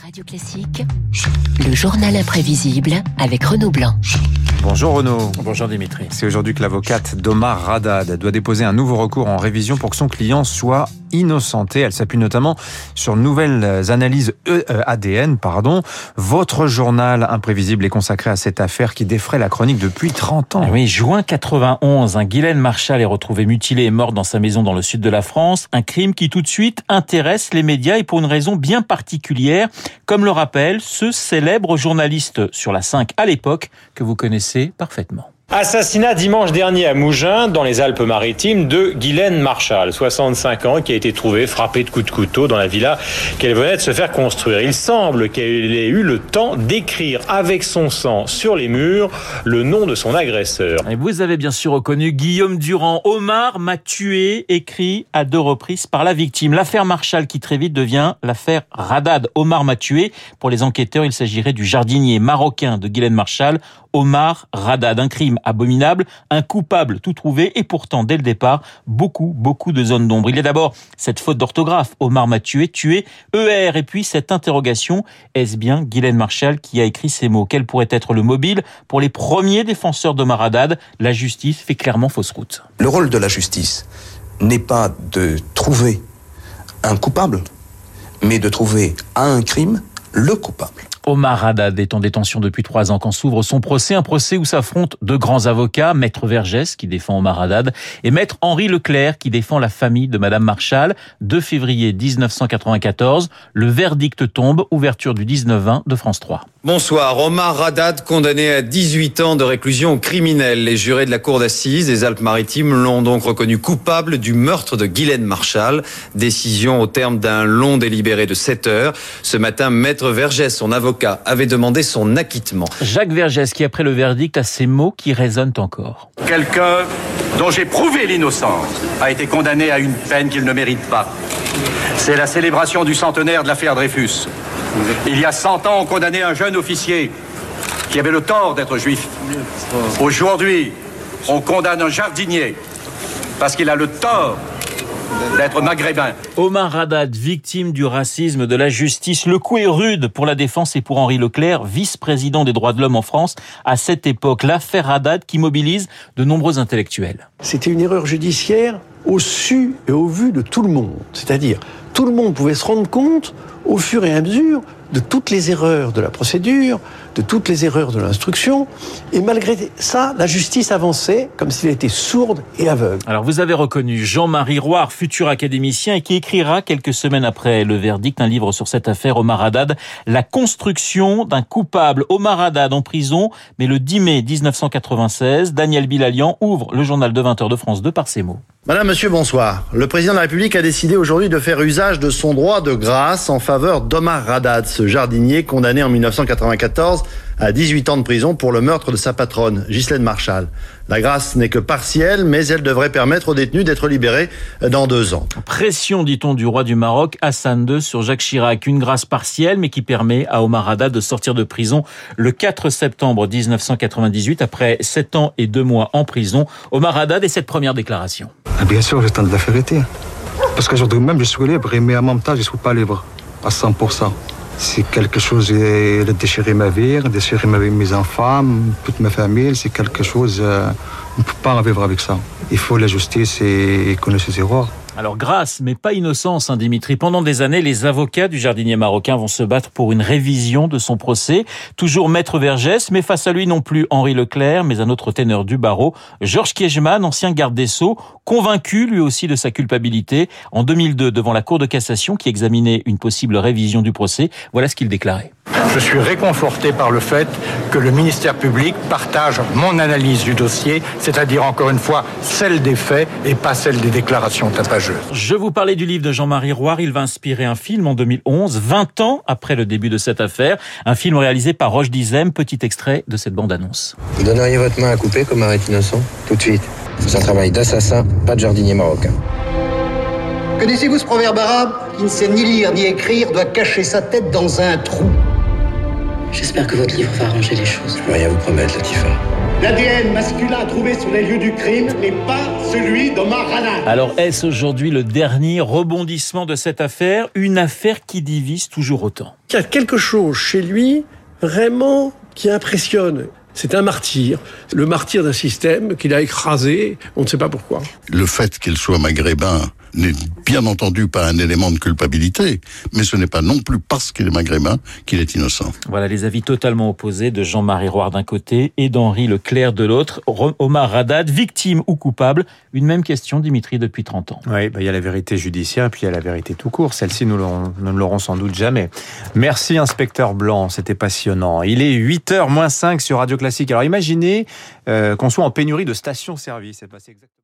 Radio Classique, le journal imprévisible avec Renaud Blanc. Bonjour Renaud. Bonjour Dimitri. C'est aujourd'hui que l'avocate d'Omar Radad doit déposer un nouveau recours en révision pour que son client soit innocenté. Elle s'appuie notamment sur de nouvelles analyses E- ADN. Pardon. Votre journal imprévisible est consacré à cette affaire qui défraie la chronique depuis 30 ans. Ah Oui, juin 91, un Guylaine Marshall est retrouvé mutilé et mort dans sa maison dans le sud de la France. Un crime qui tout de suite intéresse les médias et pour une raison bien particulière, comme le rappelle ce célèbre journaliste sur la 5 à l'époque que vous connaissez parfaitement. Assassinat dimanche dernier à Mougins, dans les Alpes-Maritimes, de Guylaine Marshall, 65 ans, qui a été trouvée frappée de coups de couteau dans la villa qu'elle venait de se faire construire. Il semble qu'elle ait eu le temps d'écrire avec son sang sur les murs le nom de son agresseur. Et vous avez bien sûr reconnu Guillaume Durand. Omar m'a tué, écrit à deux reprises par la victime. L'affaire Marshall qui très vite devient l'affaire Radad. Omar m'a tué. Pour les enquêteurs, il s'agirait du jardinier marocain de Guylaine Marshall, Omar Radad. Un crime abominable, un coupable tout trouvé et pourtant, dès le départ, beaucoup, beaucoup de zones d'ombre. Il y a d'abord cette faute d'orthographe. Omar m'a tué, tué, ER. Et puis cette interrogation. Est-ce bien Guylaine Marshall qui a écrit ces mots? Quel pourrait être le mobile pour les premiers défenseurs d'Omar Radad? La justice fait clairement fausse route. Le rôle de la justice n'est pas de trouver un coupable, mais de trouver à un crime le coupable. Omar Haddad est en détention depuis trois ans quand s'ouvre son procès, un procès où s'affrontent deux grands avocats, Maître Vergès qui défend Omar Haddad et Maître Henri Leclerc qui défend la famille de Madame Marshall. 2 février 1994, le verdict tombe, ouverture du 19-20 de France 3. Bonsoir. Omar Haddad, condamné à 18 ans de réclusion criminelle. Les jurés de la Cour d'assises des Alpes-Maritimes l'ont donc reconnu coupable du meurtre de Guylaine Marshall. Décision au terme d'un long délibéré de 7 heures. Ce matin, Maître Vergès, son avocat, avait demandé son acquittement. Jacques Vergès qui, après le verdict, a ces mots qui résonnent encore. Quelqu'un dont j'ai prouvé l'innocence a été condamné à une peine qu'il ne mérite pas. C'est la célébration du centenaire de l'affaire Dreyfus. Il y a 100 ans, on condamnait un jeune officier qui avait le tort d'être juif. Aujourd'hui, on condamne un jardinier parce qu'il a le tort d'être maghrébin. Omar Haddad, victime du racisme de la justice. Le coup est rude pour la défense et pour Henri Leclerc, vice-président des droits de l'homme en France. À cette époque, l'affaire Haddad qui mobilise de nombreux intellectuels. C'était une erreur judiciaire au su et au vu de tout le monde. C'est-à-dire, tout le monde pouvait se rendre compte, au fur et à mesure, de toutes les erreurs de la procédure, de toutes les erreurs de l'instruction. Et malgré ça, la justice avançait comme s'il était sourde et aveugle. Alors vous avez reconnu Jean-Marie Roire, futur académicien, et qui écrira quelques semaines après le verdict un livre sur cette affaire Omar Haddad, La construction d'un coupable. Omar Haddad en prison, mais le 10 mai 1996, Daniel Bilalian ouvre le journal de 20h de France 2 par ces mots. Madame, Monsieur, bonsoir. Le président de la République a décidé aujourd'hui de faire usage de son droit de grâce en faveur d'Omar Haddad, ce jardinier condamné en 1994 à 18 ans de prison pour le meurtre de sa patronne, Ghislaine Marshall. La grâce n'est que partielle, mais elle devrait permettre aux détenus d'être libérés dans deux ans. Pression, dit-on, du roi du Maroc, Hassan II, sur Jacques Chirac. Une grâce partielle, mais qui permet à Omar Haddad de sortir de prison le 4 septembre 1998, après sept ans et deux mois en prison. Omar Haddad et cette première déclaration. Bien sûr, j'attends de la vérité. Parce qu'aujourd'hui même, je suis libre, mais en même temps, je ne suis pas libre à 100%. C'est quelque chose qui a déchiré ma vie, déchiré ma vie, mes enfants, toute ma famille. C'est quelque chose, euh, on ne peut pas en vivre avec ça. Il faut la justice et connaître ses erreurs. Alors grâce, mais pas innocence, hein, Dimitri. Pendant des années, les avocats du jardinier marocain vont se battre pour une révision de son procès. Toujours maître Vergès, mais face à lui non plus Henri Leclerc, mais un autre ténor du barreau, Georges Kiechman, ancien garde des Sceaux, convaincu lui aussi de sa culpabilité. En 2002, devant la Cour de cassation qui examinait une possible révision du procès, voilà ce qu'il déclarait. Je suis réconforté par le fait que le ministère public partage mon analyse du dossier, c'est-à-dire encore une fois celle des faits et pas celle des déclarations tapageuses. Je vous parlais du livre de Jean-Marie Roire. Il va inspirer un film en 2011, 20 ans après le début de cette affaire. Un film réalisé par Roche Dizem. Petit extrait de cette bande-annonce. Vous donneriez votre main à couper comme arrête innocent? Tout de suite. C'est un travail d'assassin, pas de jardinier marocain. Connaissez-vous ce proverbe arabe? Qui ne sait ni lire ni écrire doit cacher sa tête dans un trou. J'espère que votre livre va arranger les choses. Je peux rien vous promettre, Latifa. L'ADN masculin trouvé sur les lieux du crime n'est pas celui d'Omar Haddad. Alors est-ce aujourd'hui le dernier rebondissement de cette affaire? Une affaire qui divise toujours autant. Il y a quelque chose chez lui vraiment qui impressionne. C'est un martyr, le martyr d'un système qu'il a écrasé, on ne sait pas pourquoi. Le fait qu'il soit maghrébin n'est bien entendu pas un élément de culpabilité, mais ce n'est pas non plus parce qu'il est maghrébin qu'il est innocent. Voilà les avis totalement opposés de Jean-Marie Roire d'un côté et d'Henri Leclerc de l'autre. Omar Haddad, victime ou coupable? Une même question, Dimitri, depuis 30 ans. Oui, bah, il y a la vérité judiciaire et puis il y a la vérité tout court. Celle-ci, nous, nous ne l'aurons sans doute jamais. Merci, inspecteur Blanc, c'était passionnant. Il est 8h moins 5 sur Radio Classique. Alors imaginez euh, qu'on soit en pénurie de stations-service. C'est passé exactement.